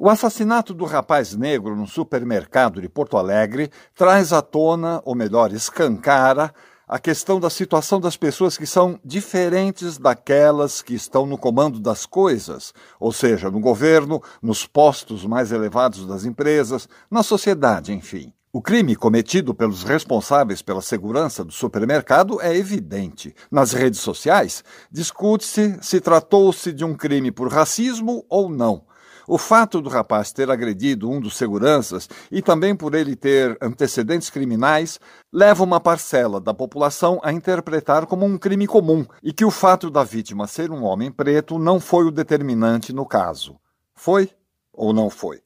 O assassinato do rapaz negro no supermercado de Porto Alegre traz à tona, ou melhor, escancara, a questão da situação das pessoas que são diferentes daquelas que estão no comando das coisas, ou seja, no governo, nos postos mais elevados das empresas, na sociedade, enfim. O crime cometido pelos responsáveis pela segurança do supermercado é evidente. Nas redes sociais, discute-se se tratou-se de um crime por racismo ou não. O fato do rapaz ter agredido um dos seguranças e também por ele ter antecedentes criminais leva uma parcela da população a interpretar como um crime comum e que o fato da vítima ser um homem preto não foi o determinante no caso. Foi ou não foi?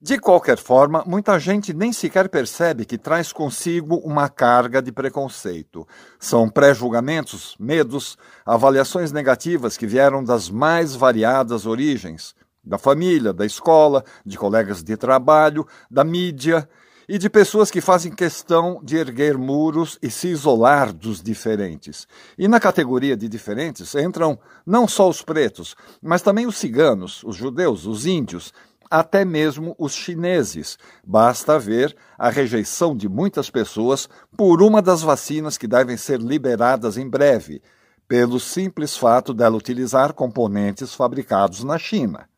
De qualquer forma, muita gente nem sequer percebe que traz consigo uma carga de preconceito. São pré-julgamentos, medos, avaliações negativas que vieram das mais variadas origens, da família, da escola, de colegas de trabalho, da mídia e de pessoas que fazem questão de erguer muros e se isolar dos diferentes. E na categoria de diferentes entram não só os pretos, mas também os ciganos, os judeus, os índios, até mesmo os chineses. Basta ver a rejeição de muitas pessoas por uma das vacinas que devem ser liberadas em breve, pelo simples fato dela utilizar componentes fabricados na China.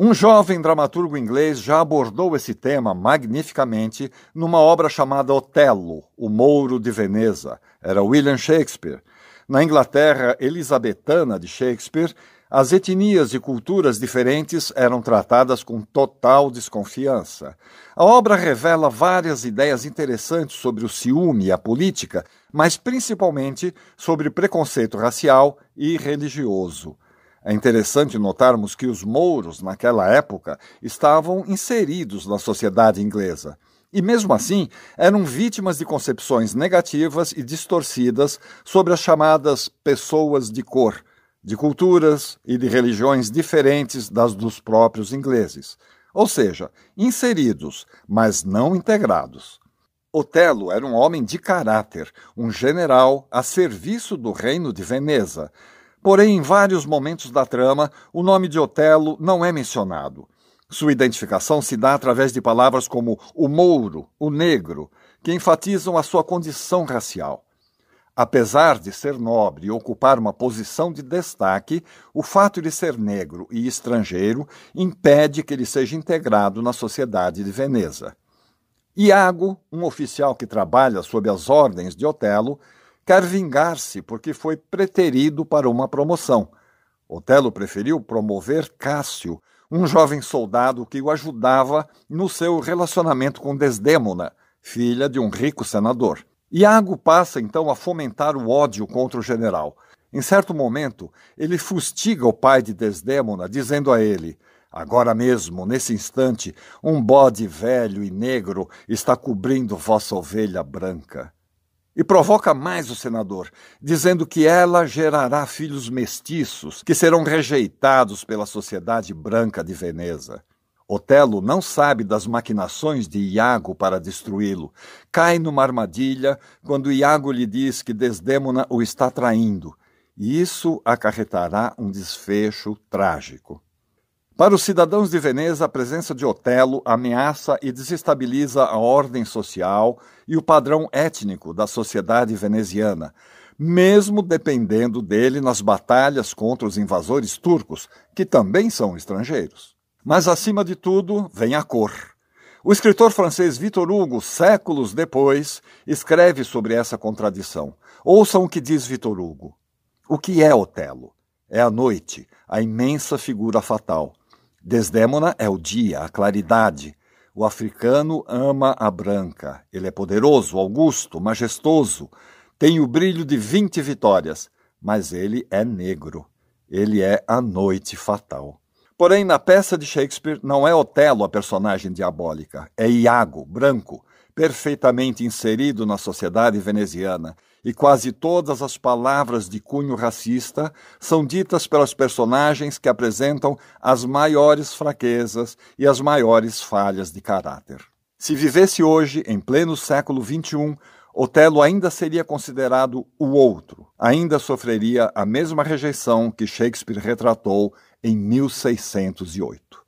Um jovem dramaturgo inglês já abordou esse tema magnificamente numa obra chamada Otelo, o Mouro de Veneza. Era William Shakespeare. Na Inglaterra elisabetana de Shakespeare, as etnias e culturas diferentes eram tratadas com total desconfiança. A obra revela várias ideias interessantes sobre o ciúme e a política, mas principalmente sobre preconceito racial e religioso. É interessante notarmos que os mouros, naquela época, estavam inseridos na sociedade inglesa. E mesmo assim, eram vítimas de concepções negativas e distorcidas sobre as chamadas pessoas de cor, de culturas e de religiões diferentes das dos próprios ingleses. Ou seja, inseridos, mas não integrados. Otelo era um homem de caráter, um general a serviço do reino de Veneza, Porém, em vários momentos da trama, o nome de Otelo não é mencionado. Sua identificação se dá através de palavras como o mouro, o negro, que enfatizam a sua condição racial. Apesar de ser nobre e ocupar uma posição de destaque, o fato de ser negro e estrangeiro impede que ele seja integrado na sociedade de Veneza. Iago, um oficial que trabalha sob as ordens de Otelo, quer vingar-se porque foi preterido para uma promoção. Otelo preferiu promover Cássio, um jovem soldado que o ajudava no seu relacionamento com Desdêmona, filha de um rico senador. Iago passa então a fomentar o ódio contra o general. Em certo momento, ele fustiga o pai de Desdêmona, dizendo a ele: Agora mesmo, nesse instante, um bode velho e negro está cobrindo vossa ovelha branca. E provoca mais o senador, dizendo que ela gerará filhos mestiços que serão rejeitados pela sociedade branca de Veneza. Otelo não sabe das maquinações de Iago para destruí-lo. Cai numa armadilha quando Iago lhe diz que Desdêmona o está traindo. E isso acarretará um desfecho trágico. Para os cidadãos de Veneza, a presença de Otelo ameaça e desestabiliza a ordem social e o padrão étnico da sociedade veneziana, mesmo dependendo dele nas batalhas contra os invasores turcos, que também são estrangeiros. Mas, acima de tudo, vem a cor. O escritor francês Victor Hugo, séculos depois, escreve sobre essa contradição. Ouçam o que diz Victor Hugo. O que é Otelo? É a noite, a imensa figura fatal. Desdémona é o dia, a claridade. O africano ama a branca. Ele é poderoso, augusto, majestoso, tem o brilho de vinte vitórias, mas ele é negro. Ele é a noite fatal. Porém, na peça de Shakespeare, não é Otelo a personagem diabólica, é Iago, branco, perfeitamente inserido na sociedade veneziana, e quase todas as palavras de cunho racista são ditas pelos personagens que apresentam as maiores fraquezas e as maiores falhas de caráter. Se vivesse hoje, em pleno século XXI, Otelo ainda seria considerado o outro, ainda sofreria a mesma rejeição que Shakespeare retratou em 1608.